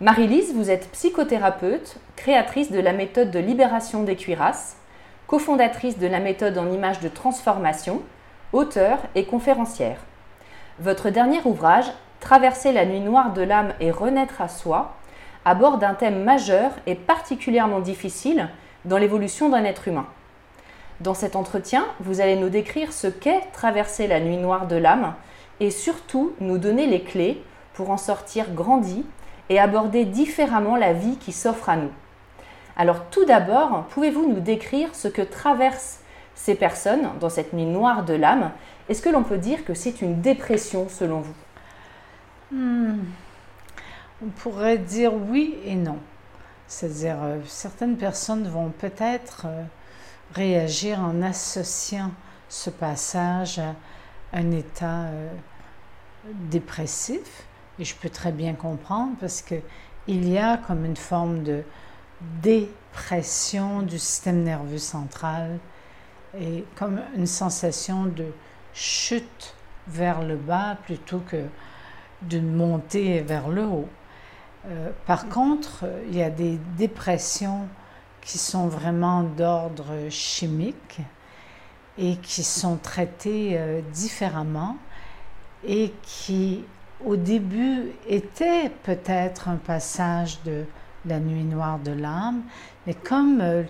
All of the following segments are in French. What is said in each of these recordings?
Marie-Lise, vous êtes psychothérapeute, créatrice de la méthode de libération des cuirasses, cofondatrice de la méthode en images de transformation, auteure et conférencière. Votre dernier ouvrage, Traverser la nuit noire de l'âme et renaître à soi, aborde un thème majeur et particulièrement difficile dans l'évolution d'un être humain. Dans cet entretien, vous allez nous décrire ce qu'est traverser la nuit noire de l'âme et surtout nous donner les clés pour en sortir grandi et aborder différemment la vie qui s'offre à nous. Alors tout d'abord, pouvez-vous nous décrire ce que traversent ces personnes dans cette nuit noire de l'âme? Est-ce que l'on peut dire que c'est une dépression selon vous? Hmm. On pourrait dire oui et non. C'est-à-dire, euh, certaines personnes vont peut-être euh, réagir en associant ce passage à un état euh, dépressif. Et je peux très bien comprendre parce que il y a comme une forme de dépression du système nerveux central et comme une sensation de chute vers le bas plutôt que d'une montée vers le haut. Euh, par contre, il y a des dépressions qui sont vraiment d'ordre chimique et qui sont traitées euh, différemment et qui, au début, étaient peut-être un passage de la nuit noire de l'âme, mais comme euh,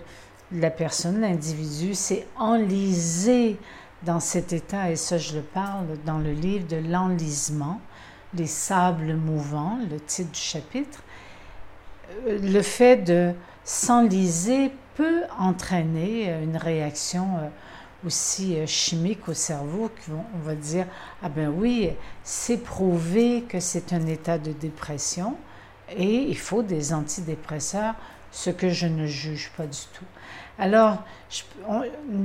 la personne, l'individu, s'est enlisé dans cet état, et ça je le parle dans le livre de l'enlisement, les sables mouvants, le titre du chapitre, euh, le fait de s'enliser peut entraîner une réaction euh, aussi euh, chimique au cerveau qu'on va dire ah ben oui c'est prouvé que c'est un état de dépression et il faut des antidépresseurs ce que je ne juge pas du tout alors je,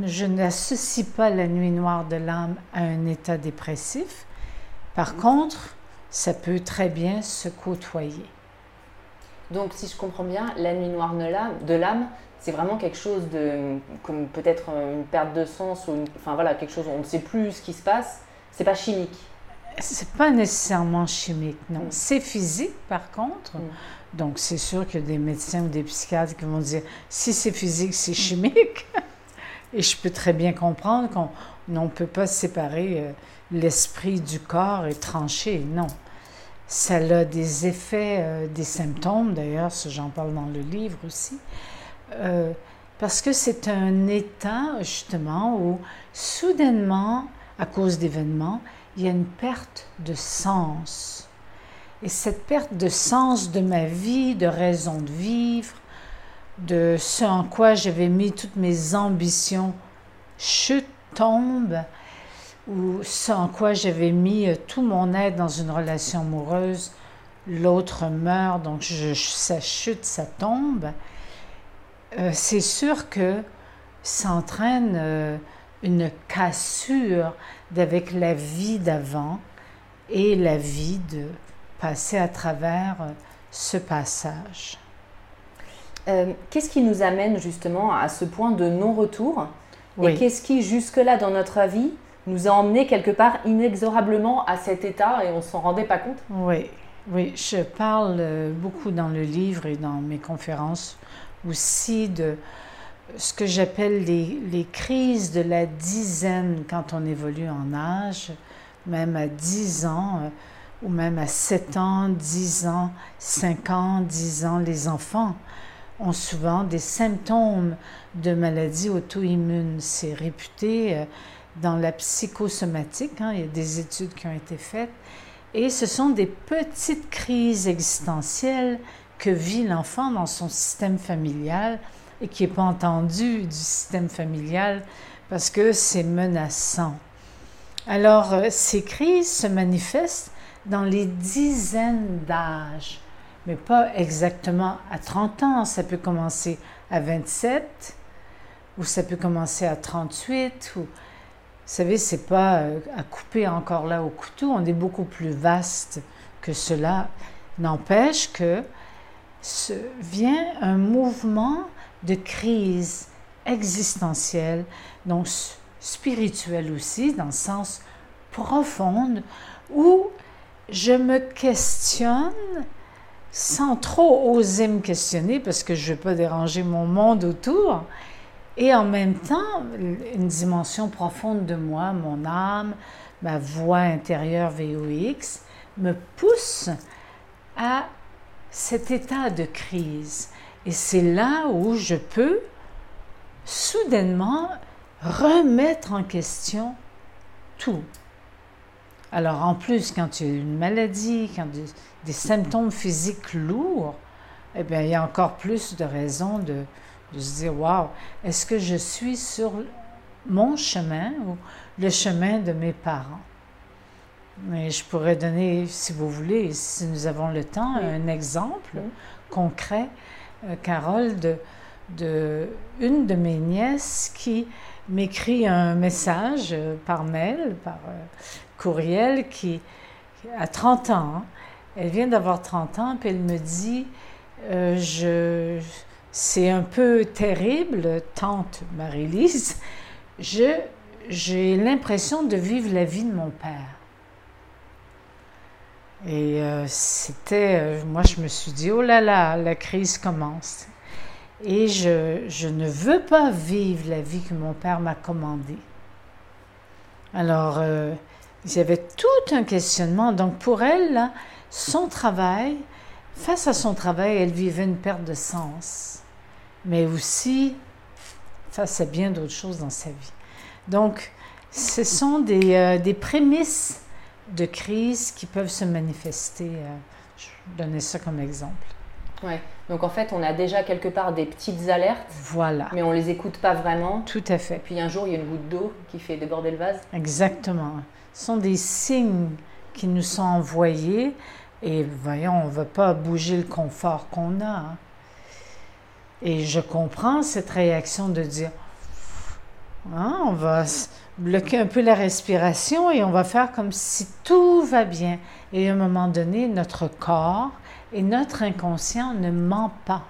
je n'associe pas la nuit noire de l'âme à un état dépressif par contre ça peut très bien se côtoyer. Donc, si je comprends bien, la nuit noire de l'âme, c'est vraiment quelque chose de, comme peut-être une perte de sens, ou enfin voilà, quelque chose, on ne sait plus ce qui se passe. C'est pas chimique. C'est pas nécessairement chimique, non. Mm. C'est physique, par contre. Mm. Donc, c'est sûr qu'il y a des médecins ou des psychiatres qui vont dire si c'est physique, c'est chimique. Et je peux très bien comprendre qu'on ne peut pas séparer euh, l'esprit du corps et trancher. Non. Ça a des effets, euh, des symptômes, d'ailleurs, j'en parle dans le livre aussi, euh, parce que c'est un état, justement, où soudainement, à cause d'événements, il y a une perte de sens. Et cette perte de sens de ma vie, de raison de vivre, de ce en quoi j'avais mis toutes mes ambitions, chute, tombe, ou ce en quoi j'avais mis euh, tout mon aide dans une relation amoureuse, l'autre meurt, donc je, ça chute, ça tombe, euh, c'est sûr que s'entraîne euh, une cassure d'avec la vie d'avant et la vie de passer à travers euh, ce passage. Euh, qu'est-ce qui nous amène justement à ce point de non-retour? Et qu'est-ce qui, jusque-là dans notre vie, nous a emmené quelque part inexorablement à cet état et on ne s'en rendait pas compte? Oui, oui, je parle beaucoup dans le livre et dans mes conférences aussi de ce que j'appelle les, les, crises de la dizaine quand on évolue en âge, même à 10 ans, euh, ou même à 7 ans, 10 ans, 5 ans, 10 ans, les enfants ont souvent des symptômes de maladies auto-immunes. C'est réputé euh, dans la psychosomatique, hein, il y a des études qui ont été faites, et ce sont des petites crises existentielles que vit l'enfant dans son système familial et qui n'est pas entendu du système familial parce que c'est menaçant. Alors, euh, ces crises se manifestent dans les dizaines d'âges, mais pas exactement à 30 ans. Ça peut commencer à 27, ou ça peut commencer à 38, ou... Vous savez, c'est pas euh, à couper encore là au couteau, on est beaucoup plus vaste que cela. N'empêche que vient un mouvement de crise existentielle, donc spirituelle aussi, dans le sens profond, où je me questionne sans trop oser me questionner parce que je ne veux pas déranger mon monde autour. Et en même temps, une dimension profonde de moi, mon âme, ma voix intérieure VOX, me pousse à cet état de crise. Et c'est là où je peux soudainement remettre en question tout. Alors en plus, quand il y a une maladie, quand des, des symptômes physiques lourds, eh bien, il y a encore plus de raisons de, de se dire, waouh, est-ce que je suis sur mon chemin ou le chemin de mes parents? Mais je pourrais donner, si vous voulez, si nous avons le temps, un exemple concret, euh, Carole, de, de une de mes nièces qui m'écrit un message euh, par mail, par euh, courriel, qui a 30 ans. Hein. Elle vient d'avoir 30 ans, puis elle me dit, je c'est un peu terrible, tante Marie-Lise. j'ai l'impression de vivre la vie de mon père. Et euh, c'était, euh, moi je me suis dit, oh là là, la crise commence. Et je, ne veux pas vivre la vie que mon père m'a commandée. Alors, euh, il y avait tout un questionnement. Donc pour elle, son travail, face à son travail, elle vivait une perte de sens mais aussi face à bien d'autres choses dans sa vie. Donc, ce sont des, euh, des prémices de crise qui peuvent se manifester. Euh, je donnais ça comme exemple. Ouais. Donc en fait, on a déjà quelque part des petites alertes. Voilà. Mais on les écoute pas vraiment. Tout à fait. puis un jour, il y a une goutte d'eau qui fait déborder le vase. Exactement. Ce sont des signes qui nous sont envoyés. Et voyons, on ne va pas bouger le confort qu'on a. Hein. Et je comprends cette réaction de dire, hein, on va bloquer un peu la respiration et on va faire comme si tout va bien. Et à un moment donné, notre corps et notre inconscient ne ment pas.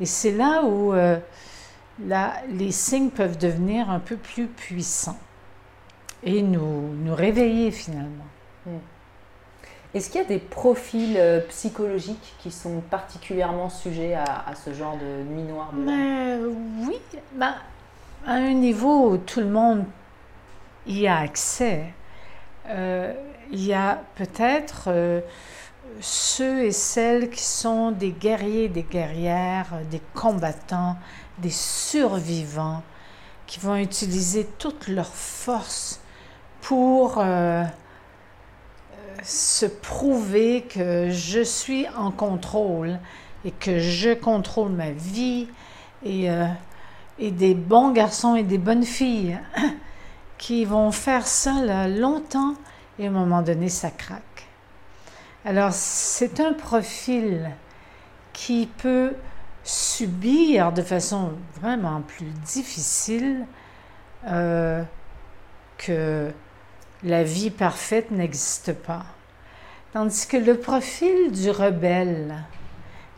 Et c'est là où euh, les signes peuvent devenir un peu plus puissants et nous, nous réveiller finalement. Mm. Est-ce qu'il y a des profils euh, psychologiques qui sont particulièrement sujets à, ce genre de nuit noire Oui, ben, à un niveau où tout le monde y a accès. Euh, il y a peut-être euh, ceux et celles qui sont des guerriers, des guerrières, des combattants, des survivants, qui vont utiliser toute leur force pour se prouver que je suis en contrôle et que je contrôle ma vie et, euh, et des bons garçons et des bonnes filles qui vont faire ça longtemps et à un moment donné ça craque. Alors c'est un profil qui peut subir de façon vraiment plus difficile euh, que la vie parfaite n'existe pas. Tandis que le profil du rebelle,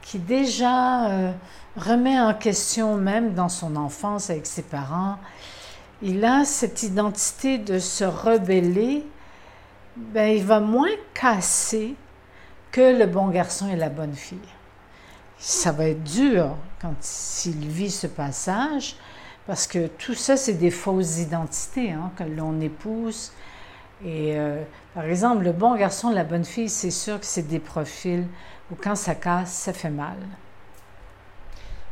qui déjà euh, remet en question même dans son enfance avec ses parents, il a cette identité de se rebeller, ben, il va moins casser que le bon garçon et la bonne fille. Ça va être dur quand s'il vit ce passage, parce que tout ça, c'est des fausses identités hein, que l'on épouse. Et euh, par exemple, le bon garçon, la bonne fille, c'est sûr que c'est des profils où quand ça casse, ça fait mal.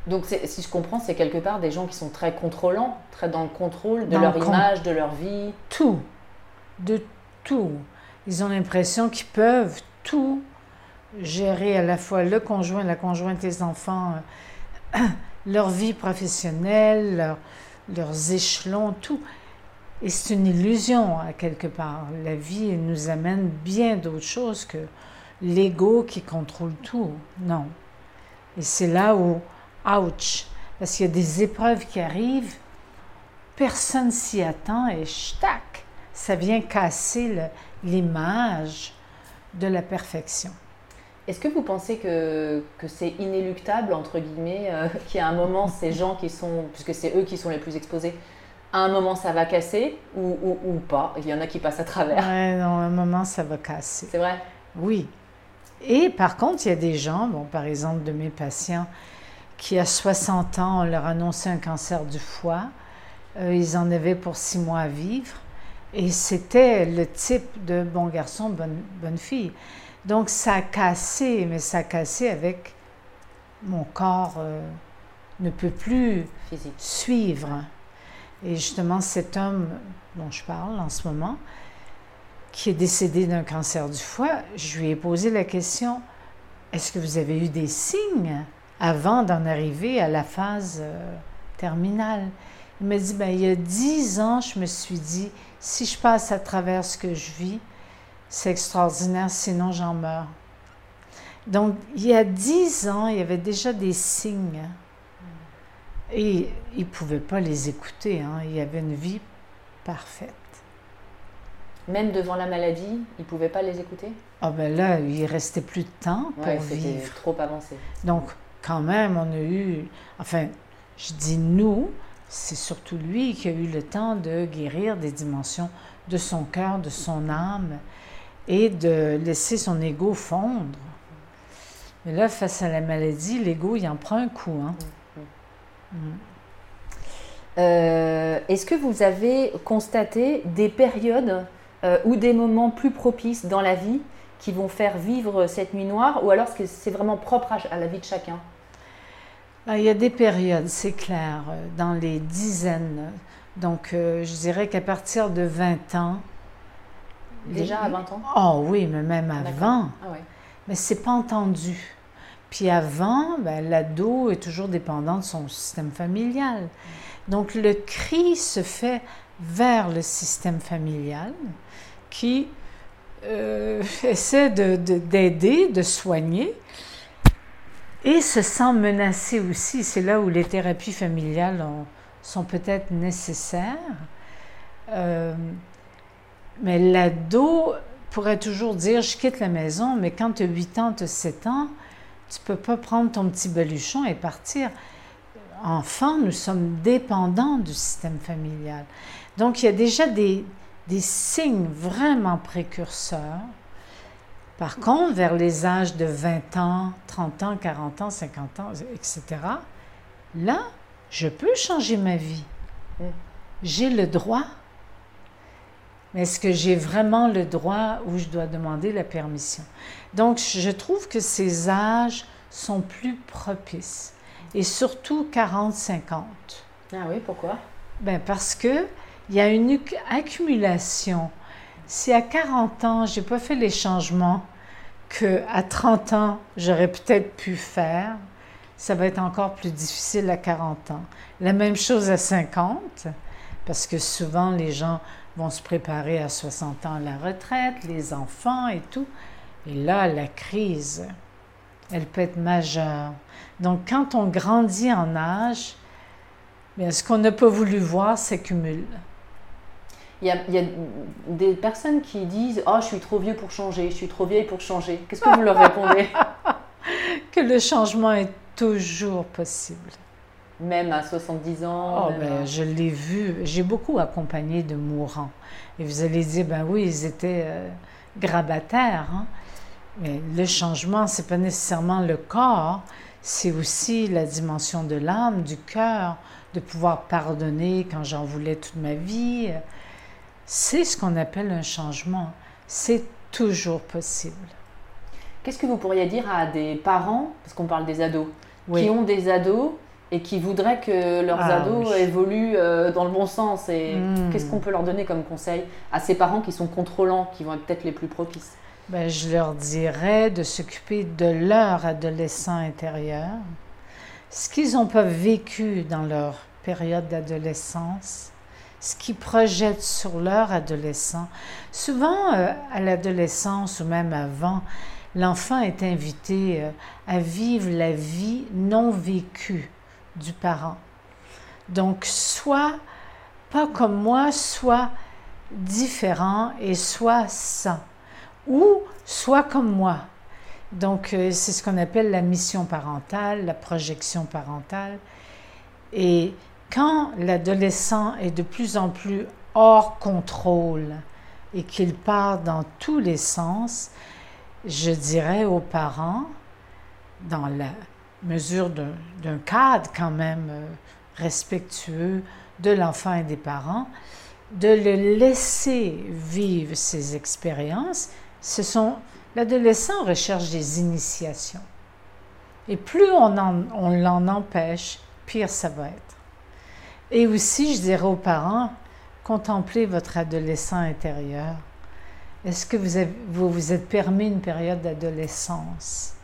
Donc, si je comprends, c'est quelque part des gens qui sont très contrôlants, très dans le contrôle de leur image, de leur vie. Tout, de tout. Ils ont l'impression qu'ils peuvent tout gérer à la fois le conjoint, la conjointe, les enfants, euh, leur vie professionnelle, leurs échelons, tout. Et c'est une illusion à quelque part. La vie nous amène bien d'autres choses que l'ego qui contrôle tout. Non. Et c'est là où ouch, parce qu'il y a des épreuves qui arrivent, personne s'y attend et tac, ça vient casser l'image de la perfection. Est-ce que vous pensez que, que c'est inéluctable, entre guillemets, euh, qu'il y a un moment, ces gens qui sont, puisque c'est eux qui sont les plus exposés, à un moment ça va casser ou, ou, pas? Il y en a qui passent à travers. Ouais, non, à un moment ça va casser. C'est vrai? Oui. Et par contre, il y a des gens, bon, par exemple de mes patients, qui, à 60 ans, on leur annonçait un cancer du foie. Euh, ils en avaient pour six mois à vivre. Et c'était le type de bon garçon, bonne, bonne fille. Donc, ça a cassé, mais ça a cassé avec mon corps euh, ne peut plus suivre. Et justement, cet homme dont je parle en ce moment, qui est décédé d'un cancer du foie, je lui ai posé la question, est-ce que vous avez eu des signes? Avant d'en arriver à la phase euh, terminale. Il m'a dit, ben, il y a dix ans, je me suis dit, si je passe à travers ce que je vis, c'est extraordinaire, sinon j'en meurs. Donc, il y a dix ans, il y avait déjà des signes. Et il ne pouvait pas les écouter. Hein. Il y avait une vie parfaite. Même devant la maladie, il ne pouvait pas les écouter? Ah ben là, il restait plus de temps pour ouais, vivre. trop avancé. Donc, quand même, on a eu, enfin, je dis nous, c'est surtout lui qui a eu le temps de guérir des dimensions de son cœur, de son âme, et de laisser son ego fondre. Mais là, face à la maladie, l'ego, il en prend un coup. Hein? Mm. Euh, est-ce que vous avez constaté des périodes euh, ou des moments plus propices dans la vie qui vont faire vivre cette nuit noire, ou alors est-ce que c'est vraiment propre à la vie de chacun? Il y a des périodes, c'est clair, euh, dans les dizaines. Donc, euh, je dirais qu'à partir de 20 ans. Déjà à 20 ans Oh oui, mais même avant. Ah ouais. Mais c'est pas entendu. Puis avant, ben, l'ado est toujours dépendant de son système familial. Donc, le cri se fait vers le système familial qui euh, essaie d'aider, de, de soigner et se sent menacé aussi. C'est là où les thérapies familiales sont peut-être nécessaires. Euh, mais l'ado pourrait toujours dire Je quitte la maison, mais quand tu as 8 ans, tu as 7 ans, tu peux pas prendre ton petit baluchon et partir. Enfant, nous sommes dépendants du système familial. Donc, il y a déjà des, des signes vraiment précurseurs par contre, vers les âges de 20 ans, 30 ans, 40 ans, 50 ans, etc., là, je peux changer ma vie. J'ai le droit. Mais est-ce que j'ai vraiment le droit ou je dois demander la permission? Donc, je trouve que ces âges sont plus propices. Et surtout 40-50. Ah oui, pourquoi? Ben parce qu'il y a une accumulation si à 40 ans, je n'ai pas fait les changements qu'à 30 ans, j'aurais peut-être pu faire, ça va être encore plus difficile à 40 ans. La même chose à 50, parce que souvent les gens vont se préparer à 60 ans à la retraite, les enfants et tout. Et là, la crise. elle peut être majeure. Donc, quand on grandit en âge, bien, ce qu'on n'a pas voulu voir s'accumule. Il y, a, il y, a, des personnes qui disent Oh, je suis trop vieux pour changer, je suis trop vieille pour changer. Qu'est-ce que vous leur répondez? Que le changement est toujours possible. Même à 70 ans oh, ben, à... Je l'ai vu. J'ai beaucoup accompagné de mourants. Et vous allez dire Ben oui, ils étaient euh, grabataires. Hein? Mais le changement, c'est pas nécessairement le corps, c'est aussi la dimension de l'âme, du cœur, de pouvoir pardonner quand j'en voulais toute ma vie c'est ce qu'on appelle un changement. C'est toujours possible. Qu'est-ce que vous pourriez dire à des parents, parce qu'on parle des ados, qui ont des ados et qui voudraient que leurs ah ados évoluent euh, dans le bon sens Et hmm. qu'est-ce qu'on peut leur donner comme conseil à ces parents qui sont contrôlants, qui vont être peut-être les plus propices? Ben, Je leur dirais de s'occuper de leur adolescent intérieur, ce qu'ils n'ont pas vécu dans leur période d'adolescence, ce qu'ils projettent sur leur adolescent. Souvent, euh, à l'adolescence ou même avant, l'enfant est invité euh, à vivre la vie non vécue du parent. Donc, soit pas comme moi, soit différent et soit sans, ou soit comme moi. Donc, euh, c'est ce qu'on appelle la mission parentale, la projection parentale. Et quand l'adolescent est de plus en plus hors contrôle et qu'il part dans tous les sens, je dirais aux parents, dans la mesure d'un cadre quand même euh, respectueux de l'enfant et des parents, de le laisser vivre ses expériences. Ce sont l'adolescent recherche des initiations. Et plus on, on l'en empêche, pire ça va être. Et aussi, je dirais aux parents, contemplez votre adolescent intérieur. Est-ce que vous, vous vous êtes permis une période d'adolescence?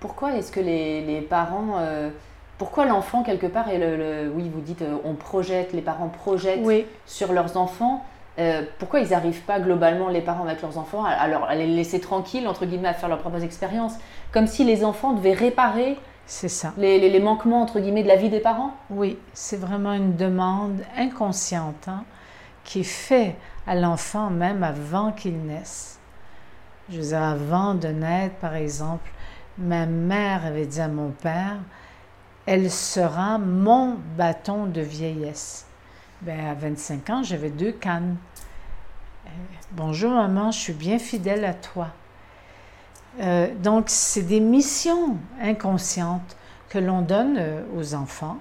Pourquoi est-ce que les, les parents... Euh, pourquoi l'enfant, quelque part, est le, Oui, vous dites, euh, on projette, les parents projettent sur leurs enfants. Euh, pourquoi ils n'arrivent pas globalement, les parents avec leurs enfants, à, à, les laisser tranquilles, entre guillemets, à faire leurs propres expériences? Comme si les enfants devaient réparer c'est ça. Les, manquements, entre guillemets, de la vie des parents? Oui, c'est vraiment une demande inconsciente hein, qui est faite à l'enfant même avant qu'il naisse. Je veux dire, avant de naître, par exemple, ma mère avait dit à mon père, elle sera mon bâton de vieillesse. Ben, à 25 ans, j'avais deux cannes. Euh, bonjour maman, je suis bien fidèle à toi. Euh, donc, c'est des missions inconscientes que l'on donne euh, aux enfants.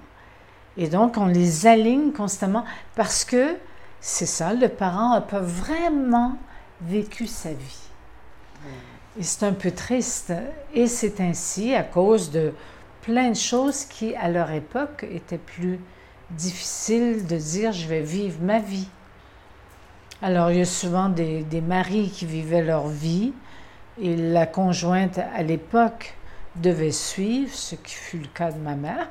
Et donc, on les aligne constamment parce que c'est ça, le parent n'a pas vraiment vécu sa vie. Et c'est un peu triste. Et c'est ainsi à cause de plein de choses qui, à leur époque, étaient plus difficiles de dire je vais vivre ma vie. Alors, il y a souvent des, des maris qui vivaient leur vie, et la conjointe, à l'époque, devait suivre, ce qui fut le cas de ma mère.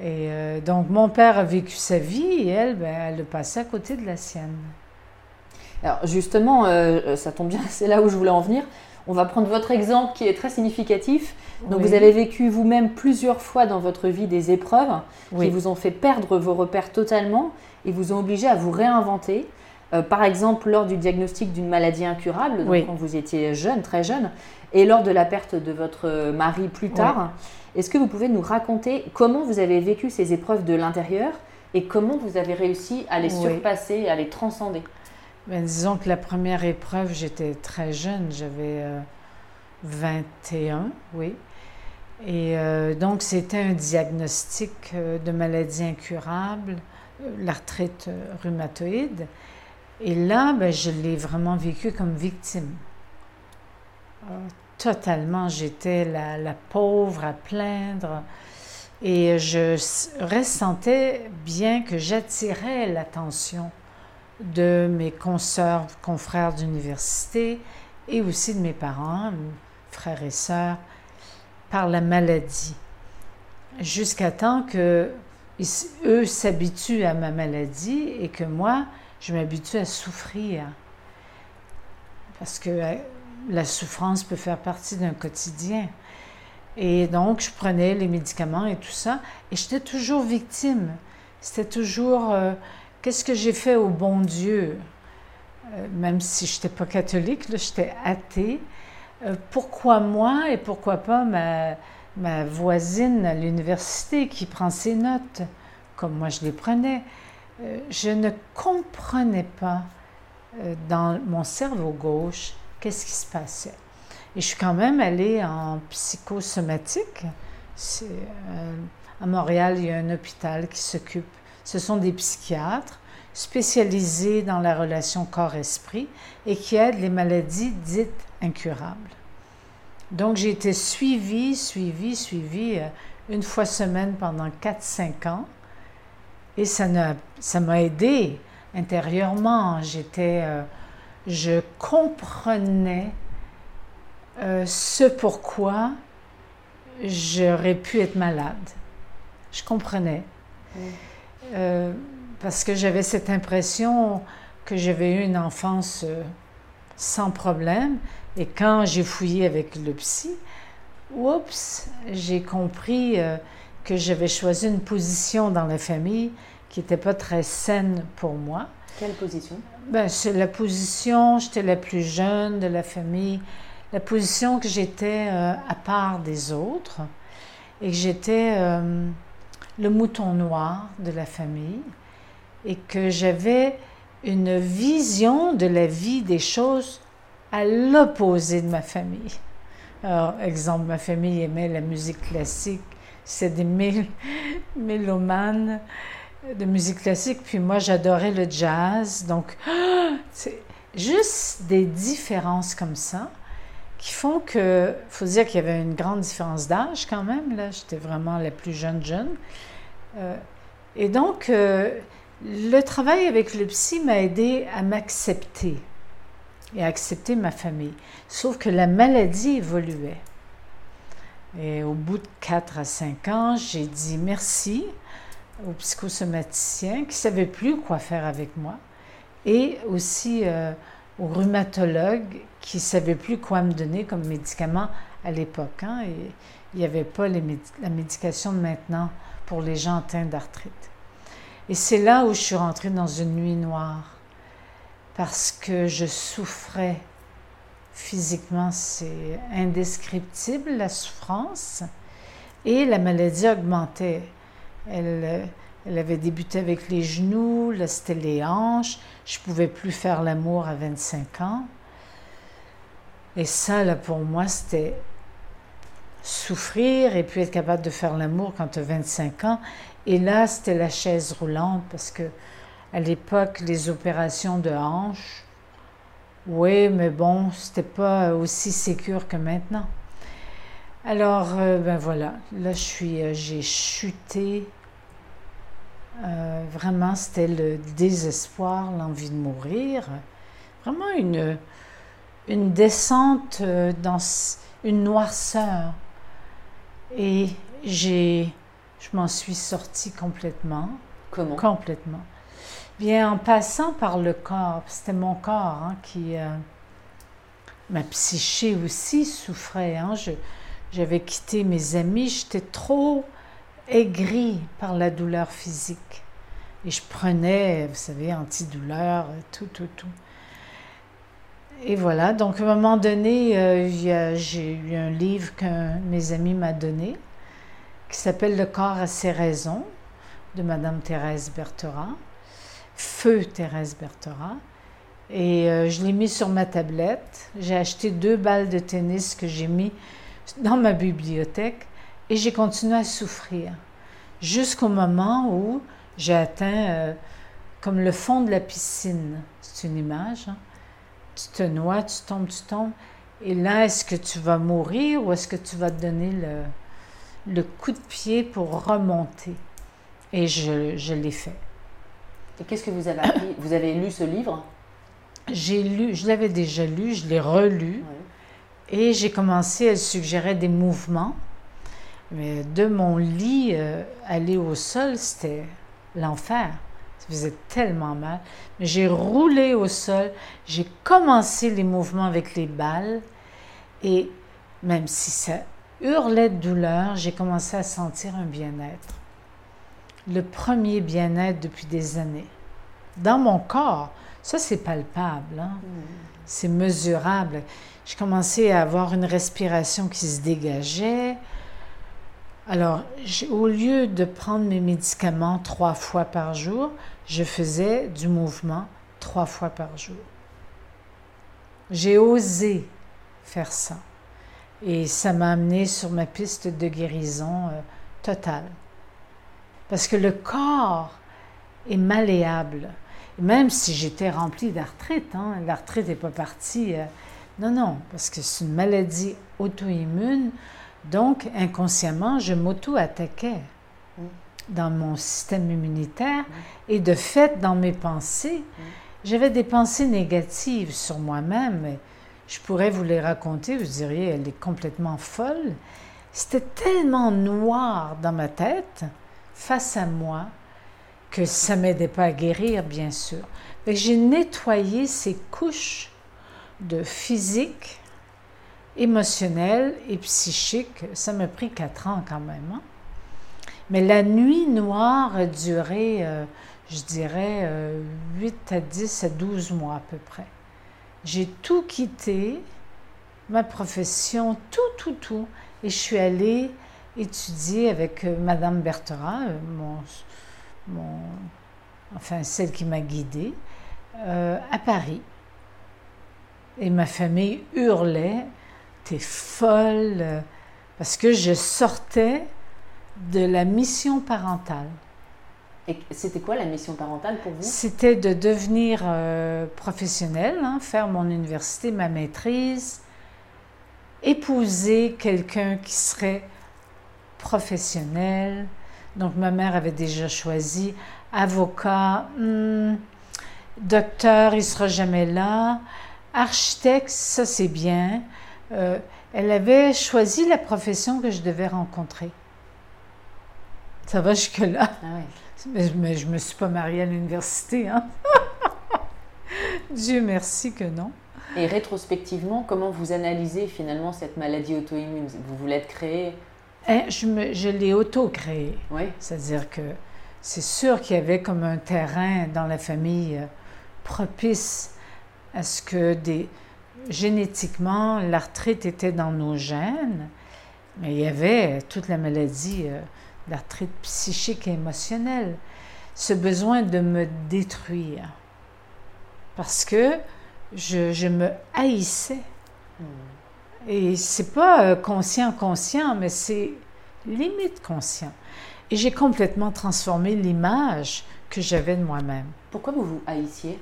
Et euh, donc, mon père a vécu sa vie et elle, ben, elle le passait à côté de la sienne. Alors, justement, euh, ça tombe bien, c'est là où je voulais en venir. On va prendre votre exemple qui est très significatif. Donc, vous avez vécu vous-même plusieurs fois dans votre vie des épreuves qui vous ont fait perdre vos repères totalement et vous ont obligé à vous réinventer. Euh, par exemple, lors du diagnostic d'une maladie incurable, quand vous étiez jeune, très jeune, et lors de la perte de votre mari plus tard, est-ce que vous pouvez nous raconter comment vous avez vécu ces épreuves de l'intérieur et comment vous avez réussi à les surpasser, à les transcender? Ben, Disons que la première épreuve, j'étais très jeune, j'avais 21, euh, oui. Et euh, donc, c'était un diagnostic de maladie incurable, l'arthrite rhumatoïde. Et là, ben, je l'ai vraiment vécu comme victime. Euh, totalement, j'étais la, pauvre à plaindre. Et je ressentais bien que j'attirais l'attention de mes consoeurs, confrères d'université et aussi de mes parents, frères et sœurs, par la maladie. Jusqu'à temps que eux s'habituent à ma maladie et que moi, je m'habitue à souffrir. Parce que euh, la souffrance peut faire partie d'un quotidien. Et donc, je prenais les médicaments et tout ça, et j'étais toujours victime. C'était toujours, euh, qu'est-ce que j'ai fait au bon Dieu? Euh, même si je n'étais pas catholique, j'étais athée. Pourquoi moi et pourquoi pas ma voisine à l'université qui prend ses notes comme moi je les prenais? Je ne comprenais pas dans mon cerveau gauche qu'est-ce qui se passait. Et je suis quand même allée en psychosomatique. Euh, à Montréal, il y a un hôpital qui s'occupe. Ce sont des psychiatres spécialisés dans la relation corps-esprit et qui aident les maladies dites incurables. Donc, j'ai été suivie, suivie, suivie euh, une fois semaine pendant 4-5 ans. Et ça m'a aidé intérieurement. J'étais, euh, je comprenais euh, ce pourquoi j'aurais pu être malade. Je comprenais. Euh, parce que j'avais cette impression que j'avais eu une enfance sans problème. Et quand j'ai fouillé avec le psy, oups, j'ai compris que j'avais choisi une position dans la famille qui n'était pas très saine pour moi. Quelle position? Ben, c'est la position, j'étais la plus jeune de la famille la position que j'étais euh, à part des autres et que j'étais euh, le mouton noir de la famille et que j'avais une vision de la vie des choses à l'opposé de ma famille. Alors, exemple, ma famille aimait la musique classique, c'est des mélomanes de musique classique, puis moi j'adorais le jazz, donc c'est juste des différences comme ça qui font que, faut dire qu'il y avait une grande différence d'âge quand même, là, j'étais vraiment la plus jeune jeune. Euh, et donc, euh, le travail avec le psy m'a aidé à m'accepter et à accepter ma famille. Sauf que la maladie évoluait. Et au bout de 4 à 5 ans, j'ai dit merci au psychosomaticien qui ne savait plus quoi faire avec moi et aussi euh, au rhumatologue qui ne savait plus quoi me donner comme médicament à l'époque. Hein, il n'y avait pas la médication de maintenant pour les gens atteints d'arthrite. Et c'est là où je suis rentrée dans une nuit noire, parce que je souffrais physiquement, c'est indescriptible la souffrance, et la maladie augmentait. Elle, elle avait débuté avec les genoux, là c'était les hanches. Je pouvais plus faire l'amour à 25 ans. Et ça, là, pour moi, c'était souffrir et puis être capable de faire l'amour quand tu as 25 ans. Et là, c'était la chaise roulante parce que à l'époque, les opérations de hanches, oui, mais bon, c'était pas aussi sécure que maintenant. Alors, euh, ben voilà, là, je suis, euh, j'ai chuté euh, vraiment, c'était le désespoir, l'envie de mourir. Vraiment une, une descente dans une noirceur. Et j'ai, je m'en suis sortie complètement. Comment? Complètement. Bien, en passant par le corps, c'était mon corps hein, qui. Euh, ma psyché aussi souffrait. Hein. j'avais quitté mes amis, j'étais trop aigri par la douleur physique. Et je prenais, vous savez, antidouleur, tout, tout, tout. Et voilà, donc à un moment donné, euh, j'ai eu un livre qu'un de mes amis m'a donné, qui s'appelle Le corps à ses raisons, de Madame Thérèse Berthera, Feu Thérèse Berthera. Et euh, je l'ai mis sur ma tablette. J'ai acheté deux balles de tennis que j'ai mis dans ma bibliothèque et j'ai continué à souffrir jusqu'au moment où j'ai atteint euh, comme le fond de la piscine. C'est une image. Hein. Tu te noies, tu tombes, tu tombes. Et là, est-ce que tu vas mourir ou est-ce que tu vas te donner le, le coup de pied pour remonter? Et je, je l'ai fait. Et qu'est-ce que vous avez appris? Vous avez lu ce livre? J'ai lu, je l'avais déjà lu, je l'ai relu. Et j'ai commencé, elle suggérer des mouvements. Mais de mon lit, euh, aller au sol, c'était l'enfer. Ça faisait tellement mal. Mais j'ai roulé au sol, j'ai commencé les mouvements avec les balles Et même si ça hurlait de douleur, j'ai commencé à sentir un bien-être. Le premier bien-être depuis des années. Dans mon corps, ça c'est palpable, hein? Mm. c'est mesurable. J'ai commencé à avoir une respiration qui se dégageait. Alors, au lieu de prendre mes médicaments trois fois par jour, je faisais du mouvement trois fois par jour. J'ai osé faire ça. Et ça m'a amené sur ma piste de guérison euh, totale. Parce que le corps est malléable. Même si j'étais remplie d'arthrite, hein, l'arthrite n'est pas partie. Euh, non, non, parce que c'est une maladie auto-immune. Donc, inconsciemment, je m'auto-attaquais dans mon système immunitaire. Et de fait, dans mes pensées, j'avais des pensées négatives sur moi-même. Je pourrais vous les raconter, vous diriez, elle est complètement folle. C'était tellement noir dans ma tête, face à moi, que ça ne m'aidait pas à guérir, bien sûr. Mais j'ai nettoyé ces couches de physique, émotionnel et psychique. Ça m'a pris quatre ans quand même. Hein. Mais la nuit noire a duré, euh, je dirais, 8 euh, à 10 à 12 mois à peu près. J'ai tout quitté, ma profession, tout, tout, tout. Et je suis allée étudier avec euh, Madame Bertera, mon, enfin celle qui m'a guidée, à Paris. Et ma famille hurlait, t'es folle, parce que je sortais de la mission parentale. Et c'était quoi la mission parentale pour vous? C'était de devenir euh, professionnelle, hein, faire mon université, ma maîtrise, épouser quelqu'un qui serait professionnel. Donc ma mère avait déjà choisi avocat, hmm, docteur, il sera jamais là, architecte, ça c'est bien. Euh, elle avait choisi la profession que je devais rencontrer. Ça va jusque-là. Ah mais, je ne me suis pas mariée à l'université. Hein? Dieu merci que non. Et rétrospectivement, comment vous analysez finalement cette maladie auto-immune? Vous voulez être créée? Eh, Je, je l'ai auto-créée. Oui. C'est-à-dire que c'est sûr qu'il y avait comme un terrain dans la famille euh, propice à ce que des, génétiquement, l'arthrite était dans nos gènes, mais il y avait toute la maladie euh, l'arthrite psychique et émotionnelle, ce besoin de me détruire. Parce que je, me haïssais. Hmm. Et c'est pas euh, conscient, conscient, mais c'est limite conscient. Et j'ai complètement transformé l'image que j'avais de moi-même. Pourquoi vous vous haïssiez?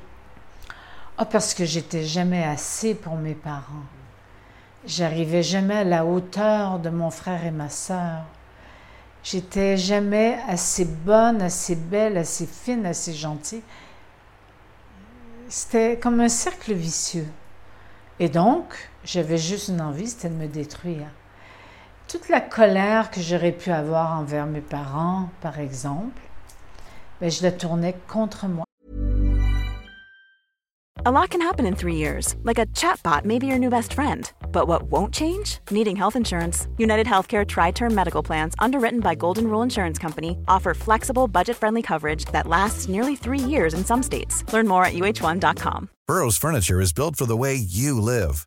Ah, parce que j'étais jamais assez pour mes parents. J'arrivais jamais à la hauteur de mon frère et ma sœur. J'étais jamais assez bonne, assez belle, assez fine, assez gentille. C'était comme un cercle vicieux. Et donc, j'avais juste une envie, c'était de me détruire. Toute la colère que j'aurais pu avoir envers mes parents, par exemple, ben, je la tournais contre moi. A lot can happen in three years, like a chatbot may be your new best friend. But what won't change? Needing health insurance. United Healthcare Tri Term Medical Plans, underwritten by Golden Rule Insurance Company, offer flexible, budget friendly coverage that lasts nearly three years in some states. Learn more at uh1.com. Burrow's Furniture is built for the way you live.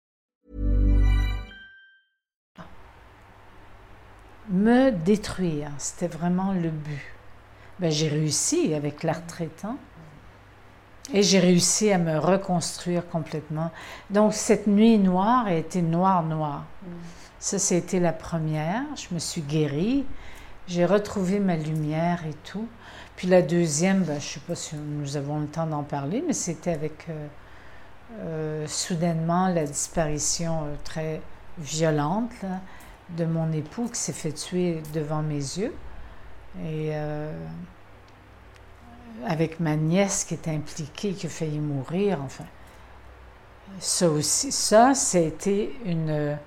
Me détruire, c'était vraiment le but. Ben, j'ai réussi avec l'arthrite, hein? Et j'ai réussi à me reconstruire complètement. Donc cette nuit noire a été noire, noire. Mm. Ça, c'était la première. Je me suis guérie. J'ai retrouvé ma lumière et tout. Puis la deuxième, ben, je ne sais pas si nous avons le temps d'en parler, mais c'était avec euh, euh, soudainement la disparition euh, très violente de mon époux qui s'est fait tuer devant mes yeux. Et euh, avec ma nièce qui est impliquée, qui a failli mourir, enfin. Ça aussi, ça, c'était une,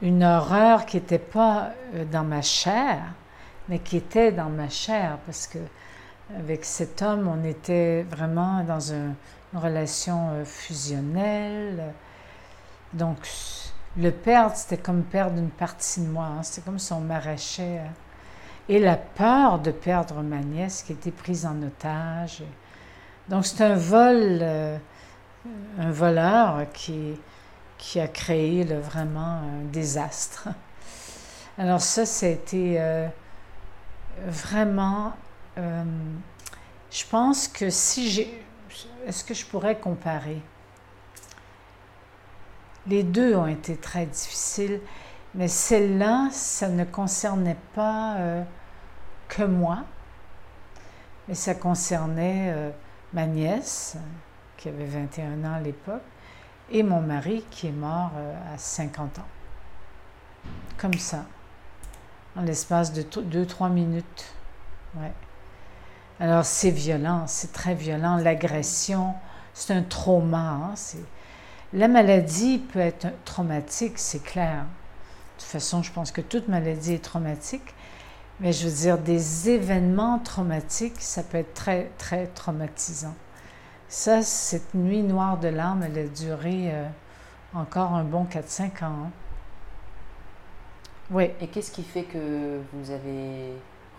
une horreur qui n'était pas euh, dans ma chair, mais qui était dans ma chair, parce que avec cet homme, on était vraiment dans une relation euh, fusionnelle. Donc, le perdre, c'était comme perdre une partie de moi. Hein. C'était comme si on m'arrachait. Hein. Et la peur de perdre ma nièce qui était prise en otage. Donc, c'est un vol, euh, un voleur qui, a créé vraiment un désastre. Alors, ça, c'était euh, vraiment. Euh, je pense que si j'ai. Est-ce que je pourrais comparer? Les deux ont été très difficiles, mais celle-là, ça ne concernait pas euh, que moi, mais ça concernait euh, ma nièce, qui avait 21 ans à l'époque, et mon mari, qui est mort euh, à 50 ans. Comme ça, en l'espace de 2-3 minutes. Alors c'est violent, c'est très violent. L'agression, c'est un trauma. Hein, la maladie peut être traumatique, c'est clair. De toute façon, je pense que toute maladie est traumatique. Mais je veux dire, des événements traumatiques, ça peut être très, très traumatisant. Ça, cette nuit noire de l'âme, elle a duré euh, encore un bon 4-5 ans. Hein. Oui. Et qu'est-ce qui fait que vous avez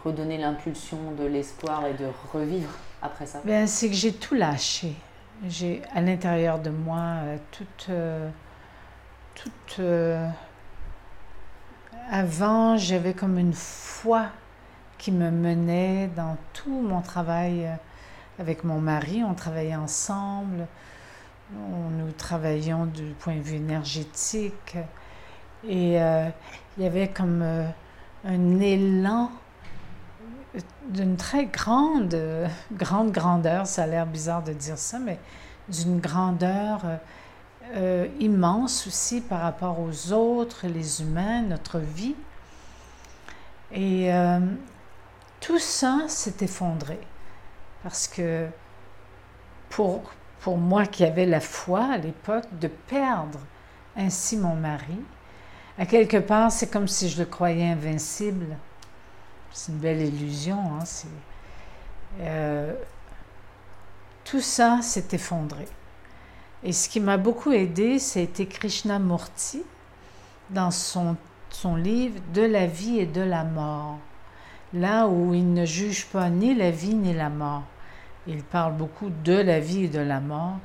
redonné l'impulsion de l'espoir et de revivre après ça? Bien, c'est que j'ai tout lâché j'ai à l'intérieur de moi euh, toute, euh, toute euh, avant j'avais comme une foi qui me menait dans tout mon travail avec mon mari. On travaillait ensemble. Nous travaillions du point de vue énergétique. Et il y avait comme un élan d'une très grande, grande grandeur, ça a l'air bizarre de dire ça, mais d'une grandeur euh, euh, immense aussi par rapport aux autres, les humains, notre vie. Et euh, tout ça s'est effondré parce que pour, pour moi qui avais la foi à l'époque, de perdre ainsi mon mari, à quelque part, c'est comme si je le croyais invincible. C'est une belle illusion. Hein, euh, tout ça s'est effondré. Et ce qui m'a beaucoup aidé, c'était Krishnamurti dans son, livre De la vie et de la mort, là où il ne juge pas ni la vie ni la mort. Il parle beaucoup de la vie et de la mort.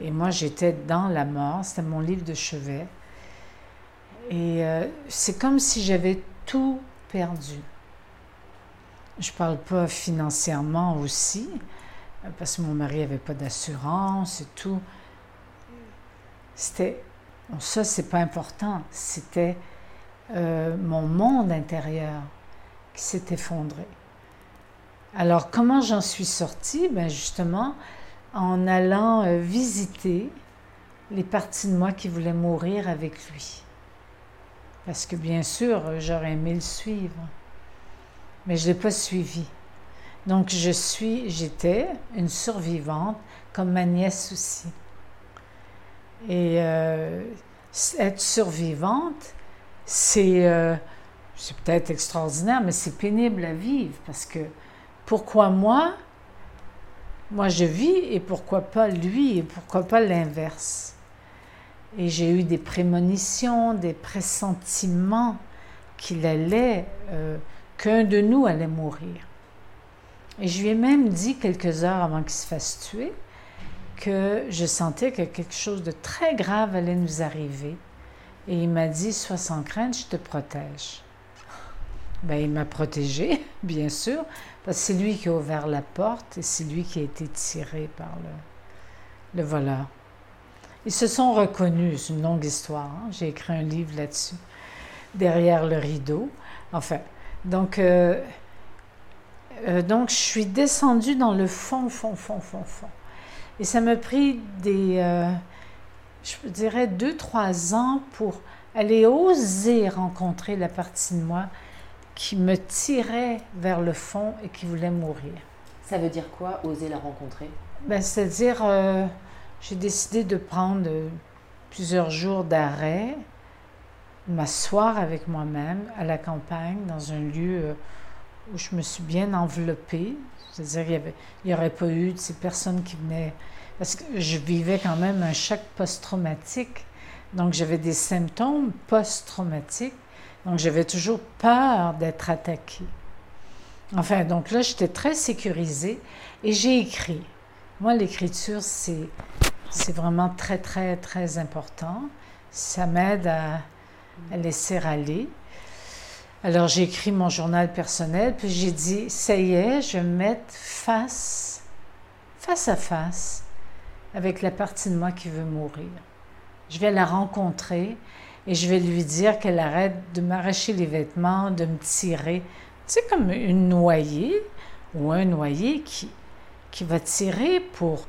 Et moi, j'étais dans la mort. C'était mon livre de chevet. Et euh, c'est comme si j'avais tout perdu. Je parle pas financièrement aussi, parce que mon mari n'avait pas d'assurance et tout. C'était, ça c'est pas important, c'était euh, mon monde intérieur qui s'est effondré. Alors comment j'en suis sortie? Ben justement en allant euh, visiter les parties de moi qui voulaient mourir avec lui. Parce que bien sûr, j'aurais aimé le suivre mais je ne l'ai pas suivi. Donc, je suis, j'étais une survivante, comme ma nièce aussi. Et euh, être survivante, c'est, euh, peut-être extraordinaire, mais c'est pénible à vivre parce que pourquoi moi, moi je vis et pourquoi pas lui et pourquoi pas l'inverse? Et j'ai eu des prémonitions, des pressentiments qu'il allait euh, qu'un de nous allait mourir. Et je lui ai même dit quelques heures avant qu'il se fasse tuer que je sentais que quelque chose de très grave allait nous arriver. Et il m'a dit, sois sans crainte, je te protège. Ben, il m'a protégé, bien sûr, parce que c'est lui qui a ouvert la porte et c'est lui qui a été tiré par le, le voleur. Ils se sont reconnus, c'est une longue histoire. Hein. J'ai écrit un livre là-dessus, derrière le rideau. Enfin, donc, euh, euh, donc, je suis descendue dans le fond, fond, fond, fond, fond. Et ça m'a pris des, euh, je dirais, deux, trois ans pour aller oser rencontrer la partie de moi qui me tirait vers le fond et qui voulait mourir. Ça veut dire quoi, oser la rencontrer? Ben, C'est-à-dire, j'ai décidé de prendre plusieurs jours d'arrêt, m'asseoir avec moi-même à la campagne, dans un lieu euh, où je me suis bien enveloppée. C'est-à-dire qu'il n'y aurait pas eu de ces personnes qui venaient... Parce que je vivais quand même un choc post-traumatique. Donc, j'avais des symptômes post-traumatiques. Donc, j'avais toujours peur d'être attaquée. Enfin, donc là, j'étais très sécurisée et j'ai écrit. Moi, l'écriture, c'est, c'est vraiment très, très, très important. Ça m'aide à, à laisser aller. Alors j'ai écrit mon journal personnel, puis j'ai dit, ça y est, je vais me mettre face, face à face avec la partie de moi qui veut mourir. Je vais la rencontrer et je vais lui dire qu'elle arrête de m'arracher les vêtements, de me tirer. C'est comme une noyée ou un noyé qui, qui va tirer pour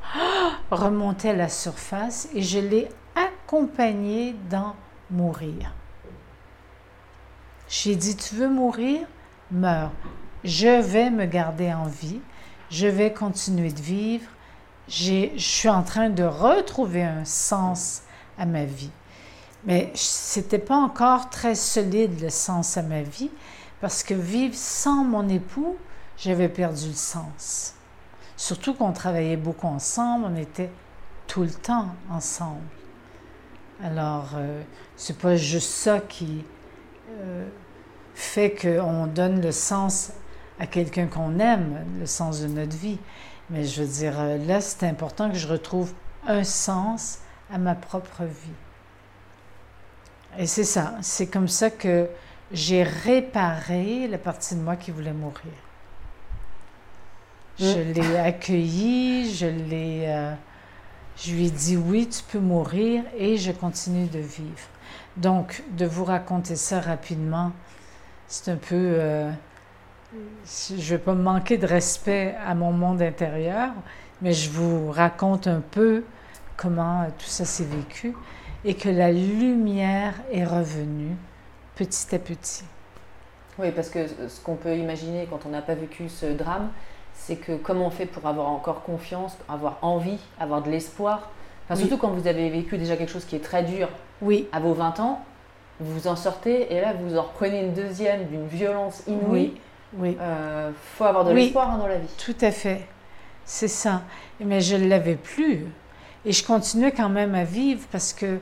remonter à la surface et je l'ai accompagné dans mourir. J'ai dit, tu veux mourir? Meurs. Je vais me garder en vie. Je vais continuer de vivre. Je suis en train de retrouver un sens à ma vie. Mais c'était pas encore très solide le sens à ma vie parce que vivre sans mon époux, j'avais perdu le sens. Surtout qu'on travaillait beaucoup ensemble, on était tout le temps ensemble. Alors, euh, c'est pas juste ça qui, euh, fait qu'on donne le sens à quelqu'un qu'on aime, le sens de notre vie. Mais je veux dire, euh, là, c'est important que je retrouve un sens à ma propre vie. Et c'est ça, c'est comme ça que j'ai réparé la partie de moi qui voulait mourir. Je mm. l'ai accueilli, je l'ai... je lui ai dit oui, tu peux mourir et je continue de vivre. Donc, de vous raconter ça rapidement, c'est un peu... Euh, je ne vais pas manquer de respect à mon monde intérieur, mais je vous raconte un peu comment tout ça s'est vécu et que la lumière est revenue petit à petit. Oui, parce que ce qu'on peut imaginer quand on n'a pas vécu ce drame, c'est que comment on fait pour avoir encore confiance, avoir envie, avoir de l'espoir Surtout quand vous avez vécu déjà quelque chose qui est très dur oui. à vos 20 ans, vous en sortez et là vous en reprenez une deuxième d'une violence inouïe. Oui. Euh, faut avoir de l'espoir hein, dans la vie. Tout à fait. C'est ça. Mais je ne l'avais plus. Et je continuais quand même à vivre parce que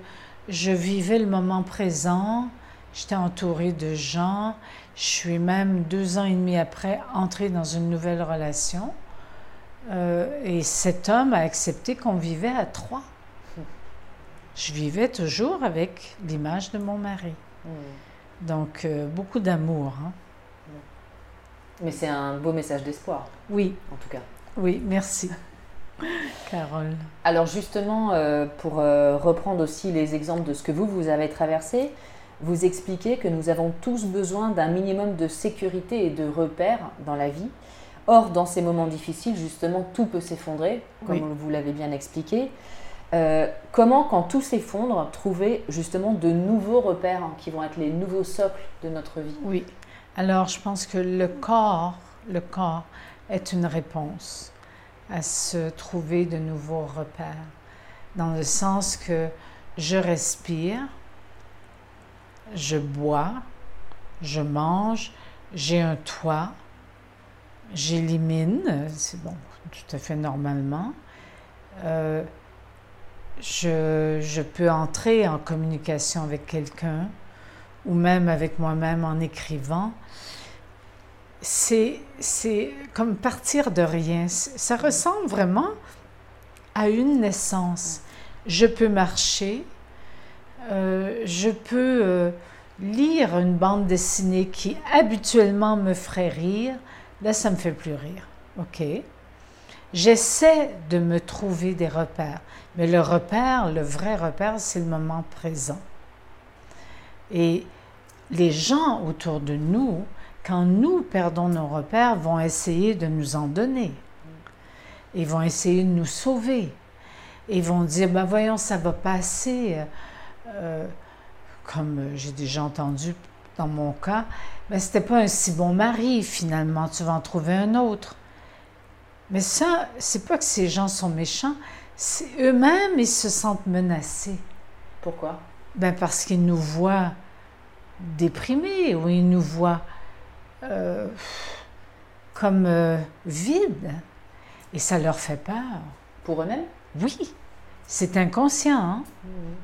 je vivais le moment présent. J'étais entourée de gens. Je suis même deux ans et demi après entrée dans une nouvelle relation. Euh, et cet homme a accepté qu'on vivait à trois je vivais toujours avec l'image de mon mari. Hmm. Donc, euh, beaucoup d'amour. Hein. Mais c'est un beau message d'espoir. Oui. En tout cas. Oui, merci. Carole. Alors justement, euh, pour euh, reprendre aussi les exemples de ce que vous, vous avez traversé, vous expliquez que nous avons tous besoin d'un minimum de sécurité et de repères dans la vie. Or, dans ces moments difficiles, justement, tout peut s'effondrer, comme vous l'avez bien expliqué. Euh, comment, quand tout s'effondre, trouver justement de nouveaux repères hein, qui vont être les nouveaux socles de notre vie? Oui. Alors, je pense que le corps, le corps est une réponse à se trouver de nouveaux repères, dans le sens que je respire, je bois, je mange, j'ai un toit, j'élimine, c'est bon, tout à fait normalement. Euh, je, peux entrer en communication avec quelqu'un ou même avec moi-même en écrivant. C'est, comme partir de rien. Ça ressemble vraiment à une naissance. Je peux marcher, euh, je peux euh, lire une bande dessinée qui habituellement me ferait rire. Là, ça me fait plus rire. OK? J'essaie de me trouver des repères, mais le repère, le vrai repère, c'est le moment présent. Et les gens autour de nous, quand nous perdons nos repères, vont essayer de nous en donner. Ils vont essayer de nous sauver. Ils vont dire, ben voyons, ça va passer. Euh, comme j'ai déjà entendu dans mon cas, mais c'était pas un si bon mari finalement, tu vas en trouver un autre. Mais ça, c'est pas que ces gens sont méchants, eux-mêmes, ils se sentent menacés. Pourquoi? Ben parce qu'ils nous voient déprimés ou ils nous voient euh, comme euh, vides. Et ça leur fait peur. Pour eux-mêmes? Oui, c'est inconscient. Hein?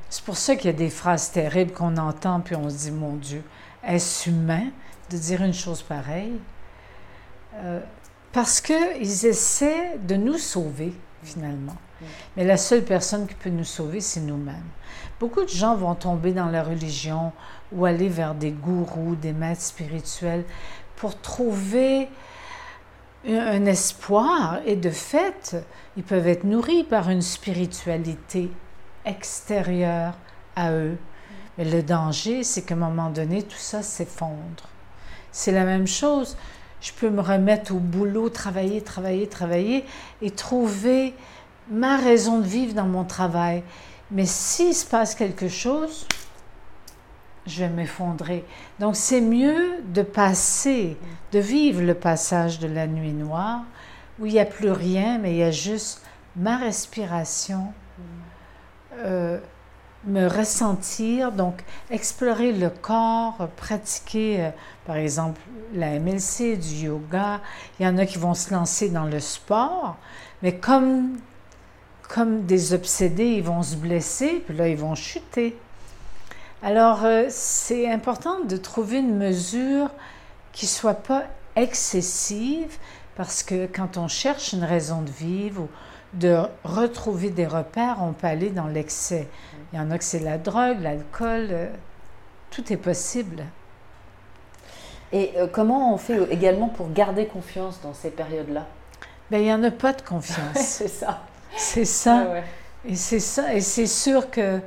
C'est pour ça qu'il y a des phrases terribles qu'on entend, puis on se dit, mon Dieu, est-ce humain de dire une chose pareille? Euh, parce qu'ils essaient de nous sauver, finalement. Mais la seule personne qui peut nous sauver, c'est nous-mêmes. Beaucoup de gens vont tomber dans la religion ou aller vers des gourous, des maîtres spirituels pour trouver un espoir. Et de fait, ils peuvent être nourris par une spiritualité extérieure à eux. Mais le danger, c'est qu'à un moment donné, tout ça s'effondre. C'est la même chose. Je peux me remettre au boulot, travailler, travailler, travailler et trouver ma raison de vivre dans mon travail. Mais s'il se passe quelque chose, je vais m'effondrer. Donc c'est mieux de passer, de vivre le passage de la nuit noire, où il n'y a plus rien, mais il y a juste ma respiration, euh, me ressentir, donc explorer le corps, pratiquer, euh, par exemple, la MLC, du yoga. Il y en a qui vont se lancer dans le sport, mais comme, comme des obsédés, ils vont se blesser, puis là, ils vont chuter. Alors, euh, c'est important de trouver une mesure qui soit pas excessive, parce que quand on cherche une raison de vivre ou de retrouver des repères, on peut aller dans l'excès. Il y en a que c'est la drogue, l'alcool, euh, tout est possible. Et euh, comment on fait également pour garder confiance dans ces périodes-là? Bien, il n'y en a pas de confiance. C'est ça. C'est ça. Ah ouais. Et c'est ça. Et c'est sûr que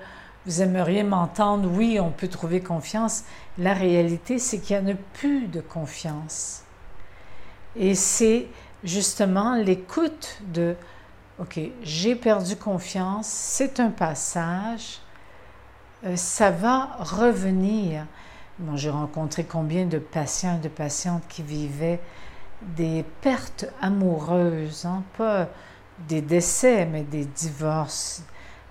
vous aimeriez m'entendre, oui, on peut trouver confiance. La réalité, c'est qu'il n'y en a plus de confiance. Et c'est justement l'écoute de, OK, j'ai perdu confiance, c'est un passage, euh, ça va revenir. Bon, j'ai rencontré combien de patients et de patientes qui vivaient des pertes amoureuses, hein, pas des décès, mais des divorces,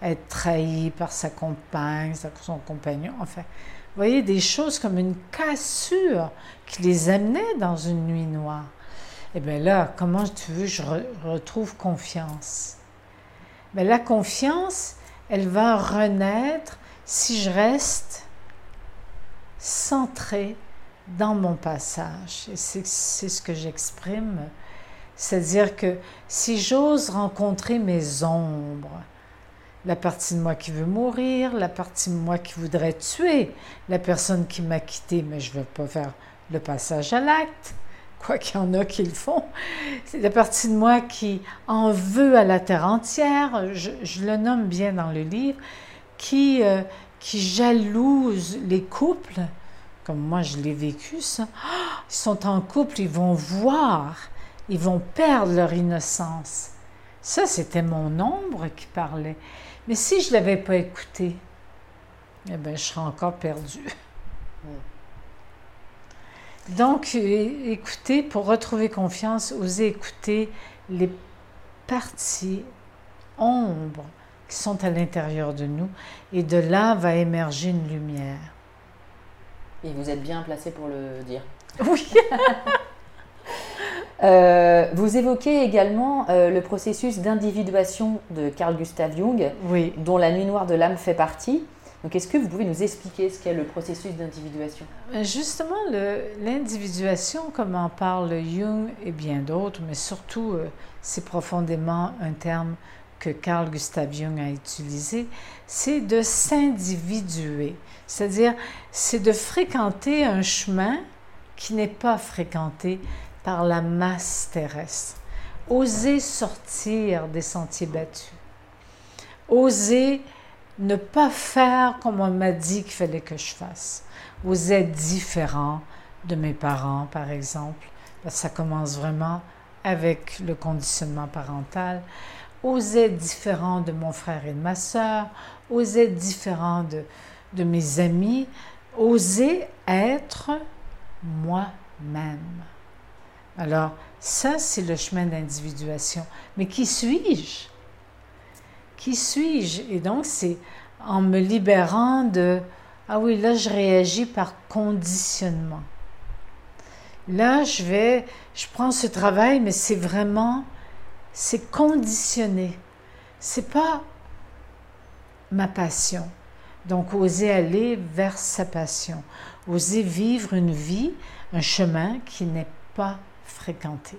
être trahi par sa compagne, son compagnon, enfin, vous voyez, des choses comme une cassure qui les amenait dans une nuit noire. Eh bien là, comment tu veux je re- retrouve confiance? Bien, la confiance, elle va renaître si je reste centré dans mon passage. Et c'est ce que j'exprime. C'est-à-dire que si j'ose rencontrer mes ombres, la partie de moi qui veut mourir, la partie de moi qui voudrait tuer la personne qui m'a quitté, mais je ne veux pas faire le passage à l'acte, quoi qu'il y en a qui le font. C'est la partie de moi qui en veut à la terre entière, je, le nomme bien dans le livre, qui, euh, qui jalouse les couples, comme moi je l'ai vécu ça. Ah, Ils sont en couple, ils vont voir, ils vont perdre leur innocence. Ça, c'était mon ombre qui parlait. Mais si je ne l'avais pas écouté, eh bien, je serais encore perdue. Donc, écoutez, pour retrouver confiance, osez écouter les parties ombres qui sont à l'intérieur de nous, et de là va émerger une lumière. Et vous êtes bien placé pour le dire. Oui. Euh, vous évoquez également euh, le processus d'individuation de Carl Gustav Jung, Oui. dont la nuit noire de l'âme fait partie. Donc, est-ce que vous pouvez nous expliquer ce qu'est le processus d'individuation? Euh, Justement, l'individuation, comme en parle Jung et bien d'autres, mais surtout, euh, c'est profondément un terme que Carl Gustav Jung a utilisé, c'est de s'individuer. C'est-à-dire, c'est de fréquenter un chemin qui n'est pas fréquenté par la masse terrestre. Oser sortir des sentiers battus. Oser ne pas faire comme on m'a dit qu'il fallait que je fasse. Oser être différent de mes parents, par exemple. Parce que ça commence vraiment avec le conditionnement parental. Oser être différent de mon frère et de ma sœur. Oser être différent de, de mes amis, oser être moi-même. Alors, ça, c'est le chemin d'individuation. Mais qui suis-je? Qui suis-je? Et donc, c'est en me libérant de, ah oui, là, je réagis par conditionnement. Là, je vais, je prends ce travail, mais c'est vraiment, c'est conditionné. C'est pas ma passion. Donc, oser aller vers sa passion, oser vivre une vie, un chemin qui n'est pas fréquenté.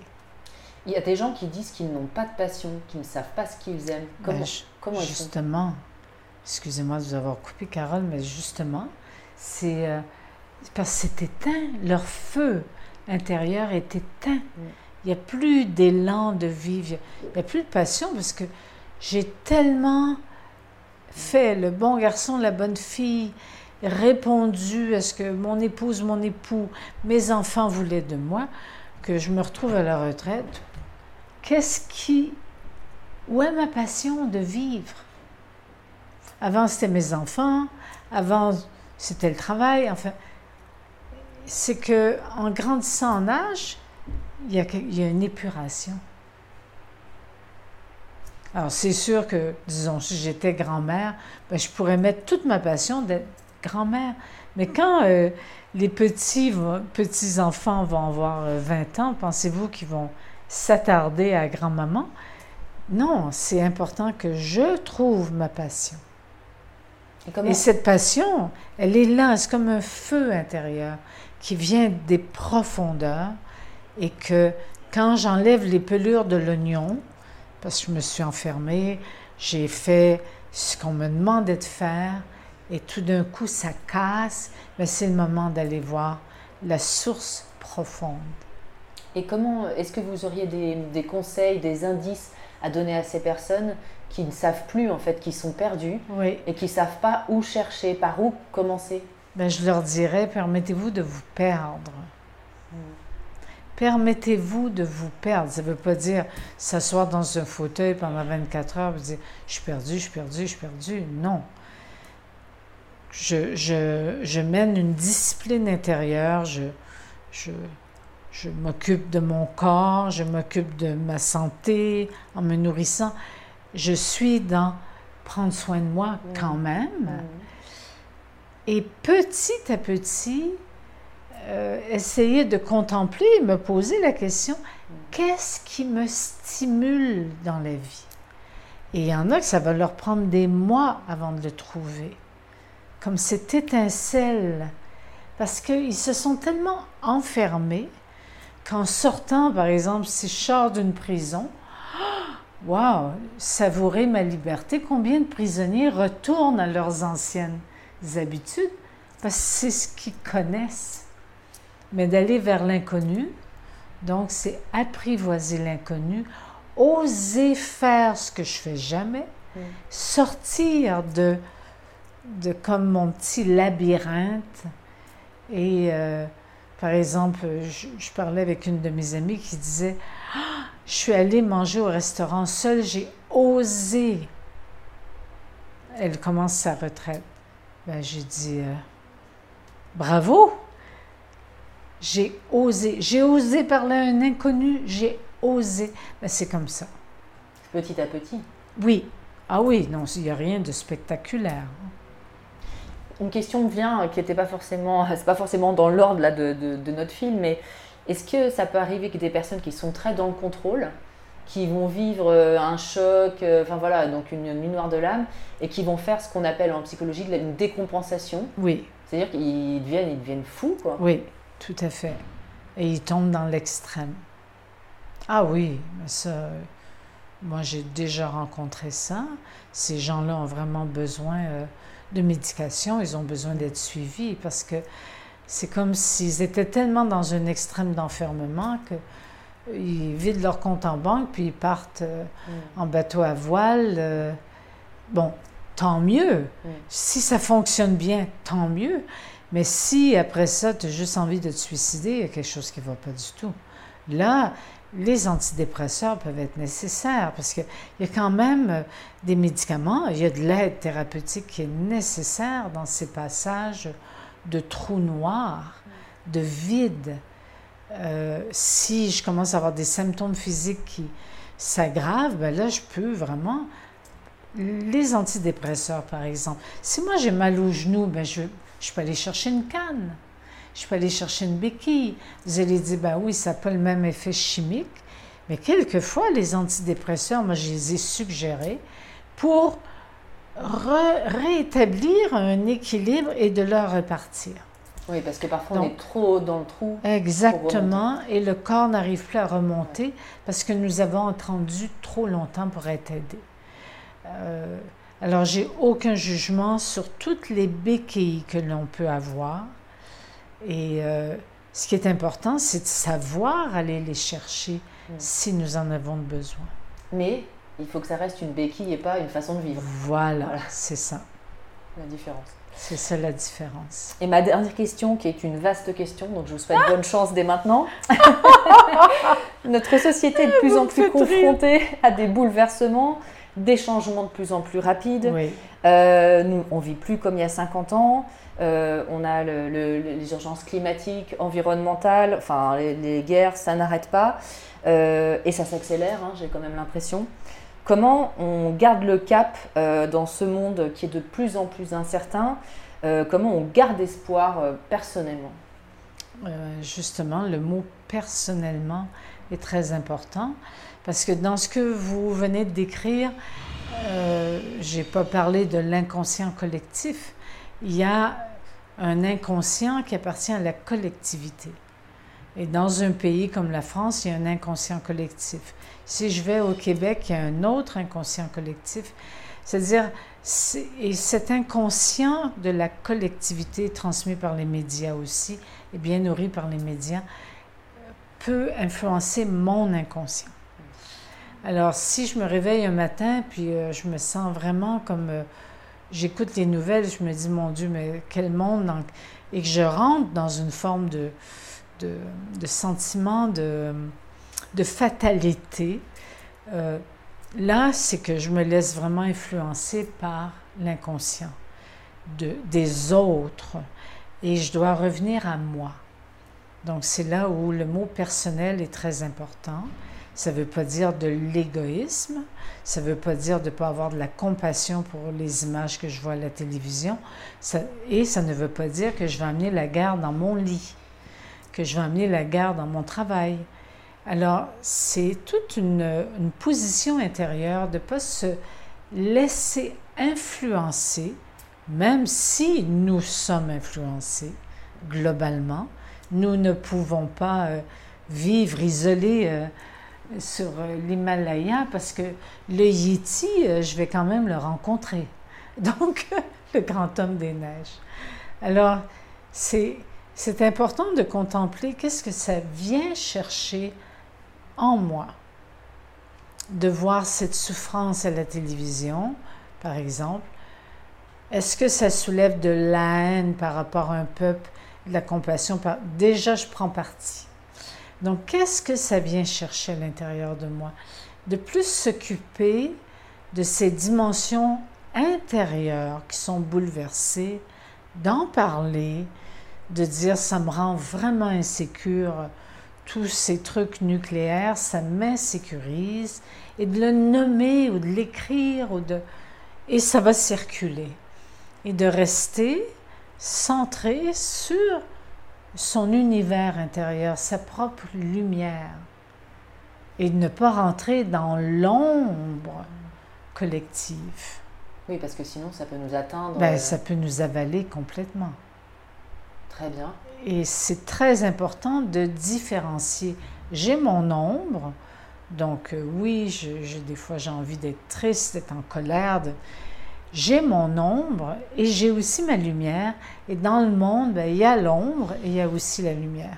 Il y a des gens qui disent qu'ils n'ont pas de passion, qui ne savent pas ce qu'ils aiment. Comment, Ben, comment justement, excusez-moi de vous avoir coupé, Carole, mais justement, c'est euh, parce que c'est éteint, leur feu intérieur est éteint. Il n'y a plus d'élan de vivre, il n'y a plus de passion parce que j'ai tellement fait le bon garçon, la bonne fille, répondu à ce que mon épouse, mon époux, mes enfants voulaient de moi, que je me retrouve à la retraite. Qu'est-ce qui... Où est ma passion de vivre? Avant, c'était mes enfants. Avant, c'était le travail. Enfin, c'est que en grandissant en âge, il y a, une épuration. Alors, c'est sûr que, disons, si j'étais grand-mère, ben, je pourrais mettre toute ma passion d'être grand-mère. Mais quand euh, les petits, vont- petits-enfants vont avoir euh, 20 ans, pensez-vous qu'ils vont s'attarder à grand-maman? Non, c'est important que je trouve ma passion. Et Et cette passion, elle est là, c'est comme un feu intérieur qui vient des profondeurs et que quand j'enlève les pelures de l'oignon, parce que je me suis enfermée, j'ai fait ce qu'on me demandait de faire et tout d'un coup ça casse, mais c'est le moment d'aller voir la source profonde. Et comment est-ce que vous auriez des, des conseils, des indices à donner à ces personnes qui ne savent plus en fait, qui sont perdues Oui. et qui ne savent pas où chercher, par où commencer? Ben, je leur dirais, permettez-vous de vous perdre. Permettez-vous de vous perdre. Ça ne veut pas dire s'asseoir dans un fauteuil pendant 24 heures et dire je suis perdu, je suis perdu, je suis perdu. Non. Je, je, je mène une discipline intérieure. Je, je, je m'occupe de mon corps, je m'occupe de ma santé en me nourrissant. Je suis dans prendre soin de moi quand même. Et petit à petit, euh, essayer de contempler, me poser la question, qu'est-ce qui me stimule dans la vie? Et il y en a que ça va leur prendre des mois avant de le trouver. Comme cette étincelle. Parce qu'ils se sont tellement enfermés qu'en sortant, par exemple, si je sors d'une prison, Wow, savourer ma liberté. Combien de prisonniers retournent à leurs anciennes habitudes? Parce que c'est ce qu'ils connaissent. Mais d'aller vers l'inconnu, donc c'est apprivoiser l'inconnu, oser faire ce que je fais jamais, sortir de, de comme mon petit labyrinthe. Et euh, par exemple, je, je parlais avec une de mes amies qui disait Ah, je suis allée manger au restaurant seule, j'ai osé. Elle commence sa retraite. Ben, j'ai dit euh, bravo. J'ai osé. J'ai osé parler à un inconnu. J'ai osé. Ben, c'est comme ça. Petit à petit. Oui. Ah oui, non, il n'y a rien de spectaculaire. Une question me vient euh, qui n'était pas forcément, c'est pas forcément dans l'ordre là de, de- de notre film, mais est-ce que ça peut arriver que des personnes qui sont très dans le contrôle, qui vont vivre euh, un choc, euh, enfin voilà, donc une, une nuit noire de l'âme, et qui vont faire ce qu'on appelle en psychologie une décompensation, Oui, c'est-à-dire qu'ils deviennent, ils deviennent fous quoi. oui, tout à fait. Et ils tombent dans l'extrême. Ah oui, ça, moi j'ai déjà rencontré ça. Ces gens-là ont vraiment besoin euh, de médication, ils ont besoin d'être suivis parce que c'est comme s'ils étaient tellement dans un extrême d'enfermement que ils vident leur compte en banque puis ils partent euh, en bateau à voile. euh, bon, tant mieux. Si ça fonctionne bien, tant mieux. Mais si après ça, tu as juste envie de te suicider, il y a quelque chose qui ne va pas du tout. Là, les antidépresseurs peuvent être nécessaires parce qu'il y a quand même euh, des médicaments, il y a de l'aide thérapeutique qui est nécessaire dans ces passages de trous noirs, de vide. Euh, si je commence à avoir des symptômes physiques qui s'aggravent, ben là, je peux vraiment... Les antidépresseurs, par exemple. Si moi j'ai mal au genou, ben je, je peux aller chercher une canne je peux aller chercher une béquille. Vous allez dire, ben oui, ça n'a pas le même effet chimique, mais quelquefois, les antidépresseurs, moi, je les ai suggérés pour rétablir un équilibre et de leur repartir. Oui, parce que parfois on est trop dans le trou. Exactement, et le corps n'arrive plus à remonter parce que nous avons attendu trop longtemps pour être aidés. Euh, alors, j'ai aucun jugement sur toutes les béquilles que l'on peut avoir. Et euh, ce qui est important, c'est de savoir aller les chercher mm. si nous en avons besoin. Mais il faut que ça reste une béquille et pas une façon de vivre. Voilà, c'est ça. La différence. C'est ça la différence. Et ma dernière question, qui est une vaste question, donc je vous souhaite bonne chance dès maintenant. Notre société est de plus en plus confrontée à des bouleversements, des changements de plus en plus rapides. Oui. Euh, nous, on vit plus comme il y a 50 ans. Euh, on a les urgences climatiques, environnementales, enfin les, guerres, ça n'arrête pas. Euh, et ça s'accélère, hein, j'ai quand même l'impression. Comment on garde le cap euh, dans ce monde qui est de plus en plus incertain? Comment on garde espoir personnellement? Justement, le mot personnellement est très important parce que dans ce que vous venez de décrire, j'ai pas parlé de l'inconscient collectif. Il y a un inconscient qui appartient à la collectivité. Et dans un pays comme la France, il y a un inconscient collectif. Si je vais au Québec, il y a un autre inconscient collectif. C'est-à-dire, et cet inconscient de la collectivité transmis par les médias aussi, et bien nourri par les médias, peut influencer mon inconscient. Alors, si je me réveille un matin, puis euh, je me sens vraiment comme... Euh, j'écoute les nouvelles, je me dis, mon Dieu, mais quel monde, et que je rentre dans une forme de, de, sentiment de, de fatalité, euh, là, c'est que je me laisse vraiment influencer par l'inconscient de, des autres, et je dois revenir à moi. Donc, c'est là où le mot personnel est très important. Ça ne veut pas dire de l'égoïsme, ça ne veut pas dire de ne pas avoir de la compassion pour les images que je vois à la télévision, et ça ne veut pas dire que je vais amener la guerre dans mon lit, que je vais amener la guerre dans mon travail. Alors, c'est toute une, position intérieure de ne pas se laisser influencer, même si nous sommes influencés globalement. Nous ne pouvons pas euh, vivre isolés. Euh, sur euh, l'Himalaya parce que le Yeti, euh, je vais quand même le rencontrer. Donc, le grand homme des neiges. Alors, c'est, c'est important de contempler qu'est-ce que ça vient chercher en moi. De voir cette souffrance à la télévision, par exemple. Est-ce que ça soulève de la haine par rapport à un peuple, de la compassion? Déjà, je prends parti. Donc, qu'est-ce que ça vient chercher à l'intérieur de moi? De plus s'occuper de ces dimensions intérieures qui sont bouleversées, d'en parler, de dire ça me rend vraiment insécure, tous ces trucs nucléaires, ça m'insécurise, et de le nommer ou de l'écrire, de... et ça va circuler. Et de rester centré sur son univers intérieur, sa propre lumière, et de ne pas rentrer dans l'ombre collective. Oui, parce que sinon ça peut nous atteindre. Ben, ça peut nous avaler complètement. Très bien. Et c'est très important de différencier. J'ai mon ombre, donc euh, oui, je, des fois j'ai envie d'être triste, d'être en colère, de, j'ai mon ombre et j'ai aussi ma lumière. Et dans le monde, ben, il y a l'ombre et il y a aussi la lumière.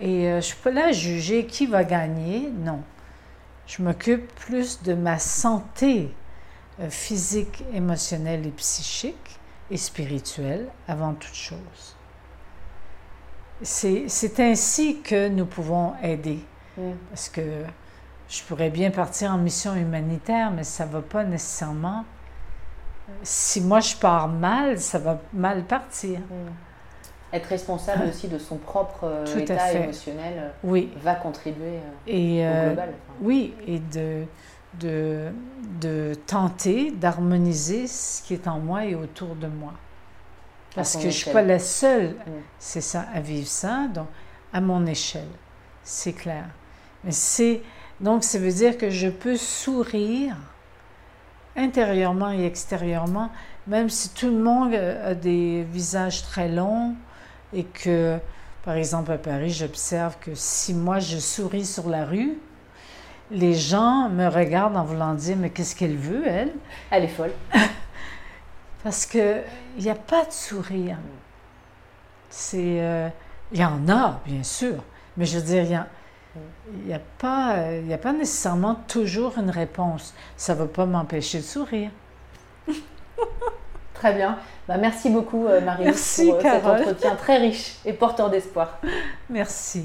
Et euh, je ne peux pas là juger qui va gagner, non. Je m'occupe plus de ma santé euh, physique, émotionnelle et psychique et spirituelle avant toute chose. C'est ainsi que nous pouvons aider Mm. Parce que je pourrais bien partir en mission humanitaire, mais ça ne va pas nécessairement. Si moi je pars mal, ça va mal partir. Mm. Être responsable aussi de son propre euh, état émotionnel euh, oui. va contribuer et, au global. Oui, et de, de, de tenter d'harmoniser ce qui est en moi et autour de moi. Parce que je ne suis pas la seule, mm. c'est ça, à vivre ça, donc à mon échelle, c'est clair. Mais c'est, donc ça veut dire que je peux sourire intérieurement et extérieurement, même si tout le monde a des visages très longs et que, par exemple, à Paris, j'observe que si moi je souris sur la rue, les gens me regardent en voulant dire Mais qu'est-ce qu'elle veut, elle? Elle est folle. Parce qu'il n'y a pas de sourire. C'est. Euh, il y en a, bien sûr, mais je veux dire, il n'y a, a, pas, a pas nécessairement toujours une réponse. Ça ne va pas m'empêcher de sourire. Très bien. Bah, merci beaucoup, euh, Marie, pour euh, cet entretien très riche et porteur d'espoir. Merci.